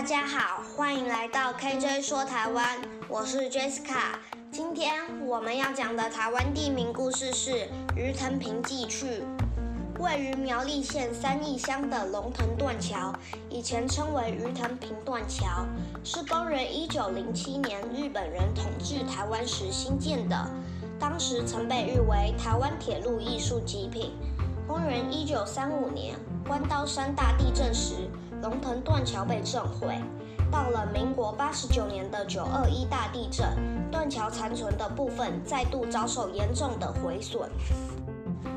大家好，欢迎来到 KJ 说台湾，我是 Jessica。今天我们要讲的台湾地名故事是鱼藤坪记趣。位于苗栗县三义乡的龙腾断桥，以前称为鱼藤坪断桥，是公元一九零七年日本人统治台湾时兴建的，当时曾被誉为台湾铁路艺术极品。公元一九三五年，关刀山大地震时，龙腾断桥被震毁，到了民国八十九年的九二一大地震，断桥残存的部分再度遭受严重的毁损。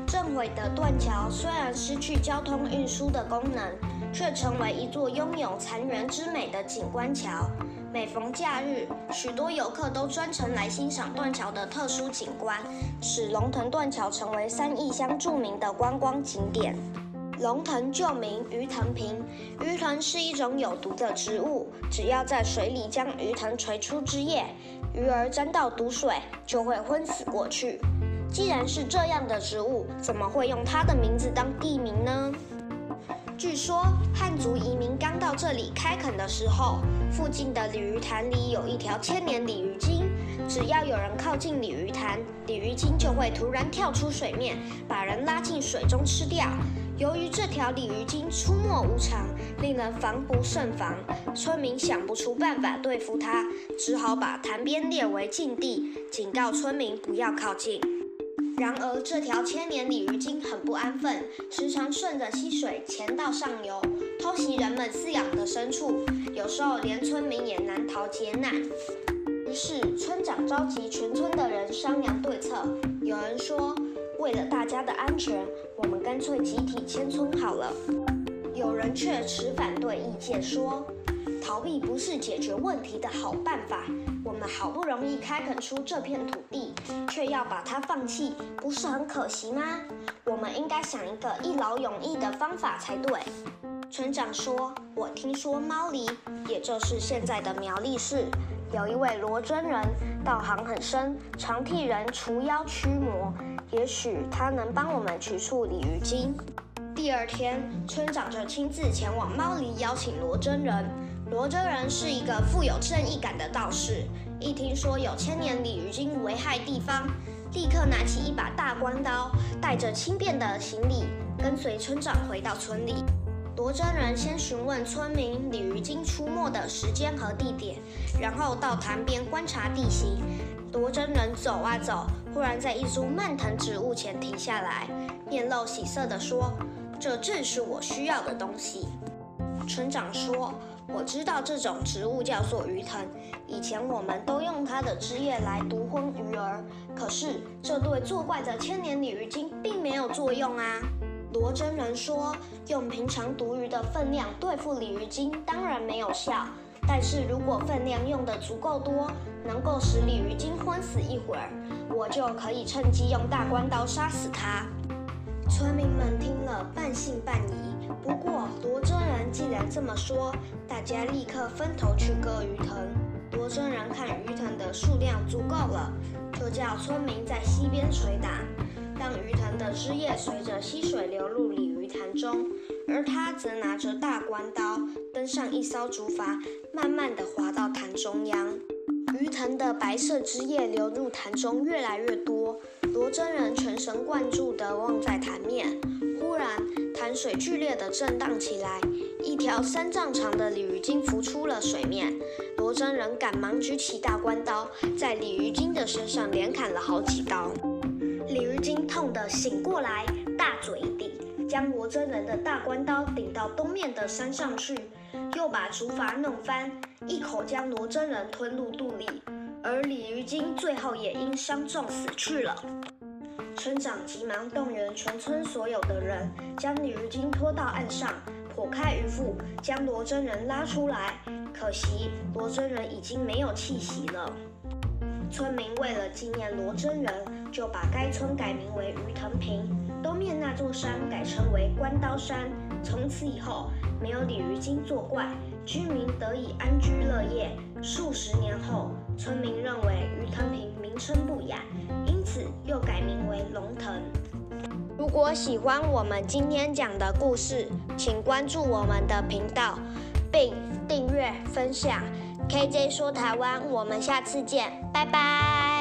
震毁的断桥虽然失去交通运输的功能，却成为一座拥有残垣之美的景观桥。每逢假日，许多游客都专程来欣赏断桥的特殊景观，使龙腾断桥成为三义乡著名的观光景点。龙腾旧名鱼藤坪，鱼藤是一种有毒的植物，只要在水里将鱼藤垂出汁液，鱼儿沾到毒水就会昏死过去。既然是这样的植物，怎么会用它的名字当地名呢？据说汉族移民刚到这里开垦的时候，附近的鲤鱼潭里有一条千年鲤鱼精，只要有人靠近鲤鱼潭，鲤鱼精就会突然跳出水面，把人拉进水中吃掉。由于这条鲤鱼精出没无常，令人防不胜防，村民想不出办法对付它，只好把潭边列为禁地，警告村民不要靠近。然而，这条千年鲤鱼精很不安分，时常顺着溪水潜到上游，偷袭人们饲养的牲畜，有时候连村民也难逃劫难。于是，村长召集全村的人商量对策。有人说，为了大家的安全，我们干脆集体迁村好了。有人却持反对意见，说逃避不是解决问题的好办法。我们好不容易开垦出这片土地，却要把它放弃，不是很可惜吗？我们应该想一个一劳永逸的方法才对。村长说：“我听说猫狸，也就是现在的苗栗市，有一位罗真人，道行很深，常替人除妖驱魔。”也许他能帮我们取出鲤鱼精。第二天，村长就亲自前往猫犁邀请罗真人。罗真人是一个富有正义感的道士，一听说有千年鲤鱼精危害地方，立刻拿起一把大关刀，带着轻便的行李，跟随村长回到村里。罗真人先询问村民鲤鱼精出没的时间和地点，然后到潭边观察地形。罗真人走啊走，忽然在一株蔓藤植物前停下来，面露喜色地说：“这正是我需要的东西。”村长说：“我知道这种植物叫做鱼藤，以前我们都用它的汁液来毒昏鱼儿，可是这对作怪的千年鲤鱼精并没有作用啊。”罗真人说：“用平常毒鱼的分量对付鲤鱼精当然没有效。”但是如果分量用得足够多，能够使鲤鱼精昏死一会儿，我就可以趁机用大关刀杀死它。村民们听了半信半疑。不过罗真人既然这么说，大家立刻分头去割鱼藤。罗真人看鱼藤的数量足够了，就叫村民在溪边捶打，让鱼藤的汁液随着溪水流入鲤鱼潭中。而他则拿着大关刀，登上一艘竹筏，慢慢地滑到潭中央。鱼藤的白色汁液流入潭中越来越多，罗真人全神贯注地望在潭面。忽然，潭水剧烈地震荡起来，一条三丈长的鲤鱼精浮出了水面。罗真人赶忙举起大关刀，在鲤鱼精的身上连砍了好几刀。鲤鱼精痛得醒过来，大嘴一顶。将罗真人的大关刀顶到东面的山上去，又把竹筏弄翻，一口将罗真人吞入肚里，而鲤鱼精最后也因伤重死去了。村长急忙动员全村所有的人，将鲤鱼精拖到岸上，剖开鱼腹，将罗真人拉出来。可惜罗真人已经没有气息了。村民为了纪念罗真人，就把该村改名为鱼藤坪，东面那座山改称为关刀山。从此以后，没有鲤鱼精作怪，居民得以安居乐业。数十年后，村民认为鱼藤坪名称不雅，因此又改名为龙腾。如果喜欢我们今天讲的故事，请关注我们的频道。并订阅分享。KJ 说台湾，我们下次见，拜拜。